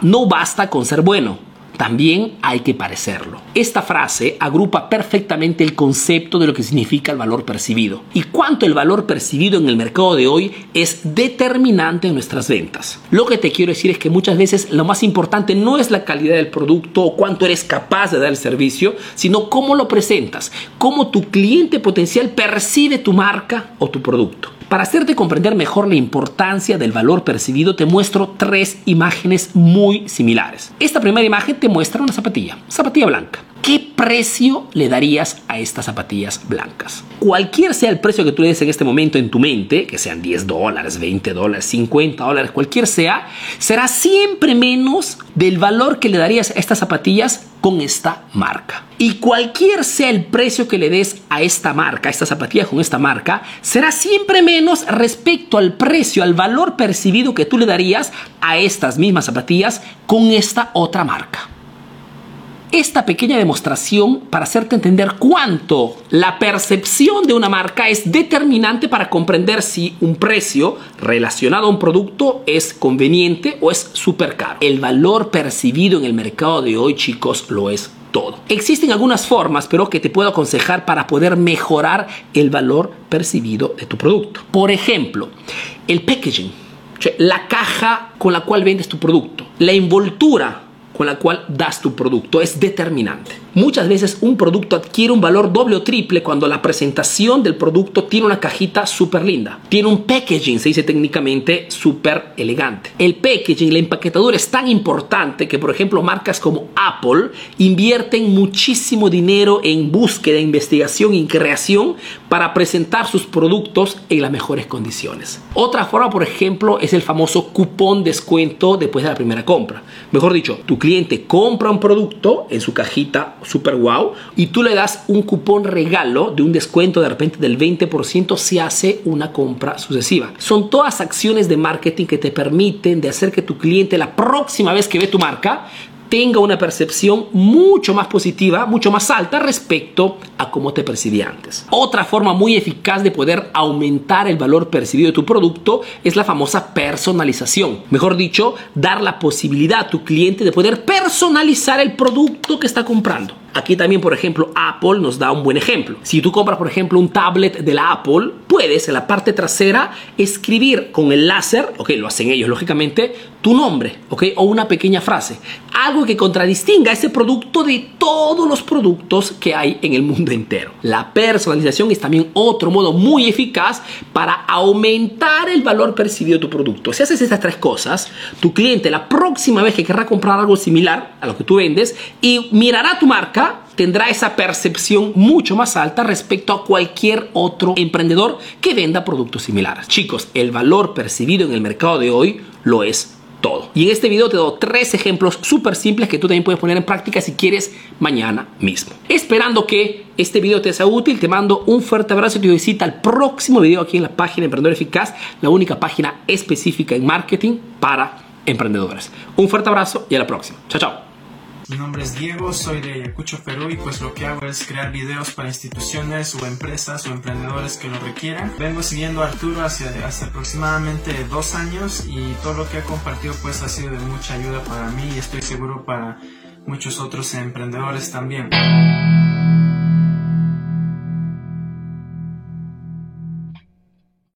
No basta con ser bueno, también hay que parecerlo. Esta frase agrupa perfectamente el concepto de lo que significa el valor percibido y cuánto el valor percibido en el mercado de hoy es determinante en nuestras ventas. Lo que te quiero decir es que muchas veces lo más importante no es la calidad del producto o cuánto eres capaz de dar el servicio, sino cómo lo presentas, cómo tu cliente potencial percibe tu marca o tu producto. Para hacerte comprender mejor la importancia del valor percibido, te muestro tres imágenes muy similares. Esta primera imagen te muestra una zapatilla, zapatilla blanca. ¿Qué precio le darías a estas zapatillas blancas? Cualquier sea el precio que tú le des en este momento en tu mente, que sean 10 dólares, 20 dólares, 50 dólares, cualquier sea, será siempre menos del valor que le darías a estas zapatillas con esta marca. Y cualquier sea el precio que le des a esta marca, a esta zapatilla con esta marca, será siempre menos respecto al precio, al valor percibido que tú le darías a estas mismas zapatillas con esta otra marca esta pequeña demostración para hacerte entender cuánto la percepción de una marca es determinante para comprender si un precio relacionado a un producto es conveniente o es súper caro. El valor percibido en el mercado de hoy, chicos, lo es todo. Existen algunas formas, pero que te puedo aconsejar para poder mejorar el valor percibido de tu producto. Por ejemplo, el packaging, la caja con la cual vendes tu producto, la envoltura con la cual das tu producto es determinante. Muchas veces un producto adquiere un valor doble o triple cuando la presentación del producto tiene una cajita súper linda. Tiene un packaging, se dice técnicamente, súper elegante. El packaging, la empaquetadura es tan importante que, por ejemplo, marcas como Apple invierten muchísimo dinero en búsqueda, investigación y creación para presentar sus productos en las mejores condiciones. Otra forma, por ejemplo, es el famoso cupón descuento después de la primera compra. Mejor dicho, tu cliente compra un producto en su cajita super wow y tú le das un cupón regalo de un descuento de repente del 20% si hace una compra sucesiva. Son todas acciones de marketing que te permiten de hacer que tu cliente la próxima vez que ve tu marca tenga una percepción mucho más positiva, mucho más alta respecto a cómo te percibía antes. Otra forma muy eficaz de poder aumentar el valor percibido de tu producto es la famosa personalización. Mejor dicho, dar la posibilidad a tu cliente de poder personalizar el producto que está comprando. Aquí también, por ejemplo, Apple nos da un buen ejemplo. Si tú compras, por ejemplo, un tablet de la Apple, puedes en la parte trasera escribir con el láser, ok, lo hacen ellos lógicamente, tu nombre, ok, o una pequeña frase. Algo que contradistinga ese producto de todos los productos que hay en el mundo entero. La personalización es también otro modo muy eficaz para aumentar el valor percibido de tu producto. Si haces estas tres cosas, tu cliente la próxima vez que querrá comprar algo similar a lo que tú vendes y mirará tu marca, tendrá esa percepción mucho más alta respecto a cualquier otro emprendedor que venda productos similares. Chicos, el valor percibido en el mercado de hoy lo es todo. Y en este video te doy tres ejemplos súper simples que tú también puedes poner en práctica si quieres mañana mismo. Esperando que este video te sea útil, te mando un fuerte abrazo y te visita al próximo video aquí en la página Emprendedor Eficaz, la única página específica en marketing para emprendedores. Un fuerte abrazo y a la próxima. Chao, chao. Mi nombre es Diego, soy de Ayacucho, Perú y pues lo que hago es crear videos para instituciones o empresas o emprendedores que lo requieran. Vengo siguiendo a Arturo hace, aproximadamente dos años y todo lo que ha compartido pues ha sido de mucha ayuda para mí y estoy seguro para muchos otros emprendedores también.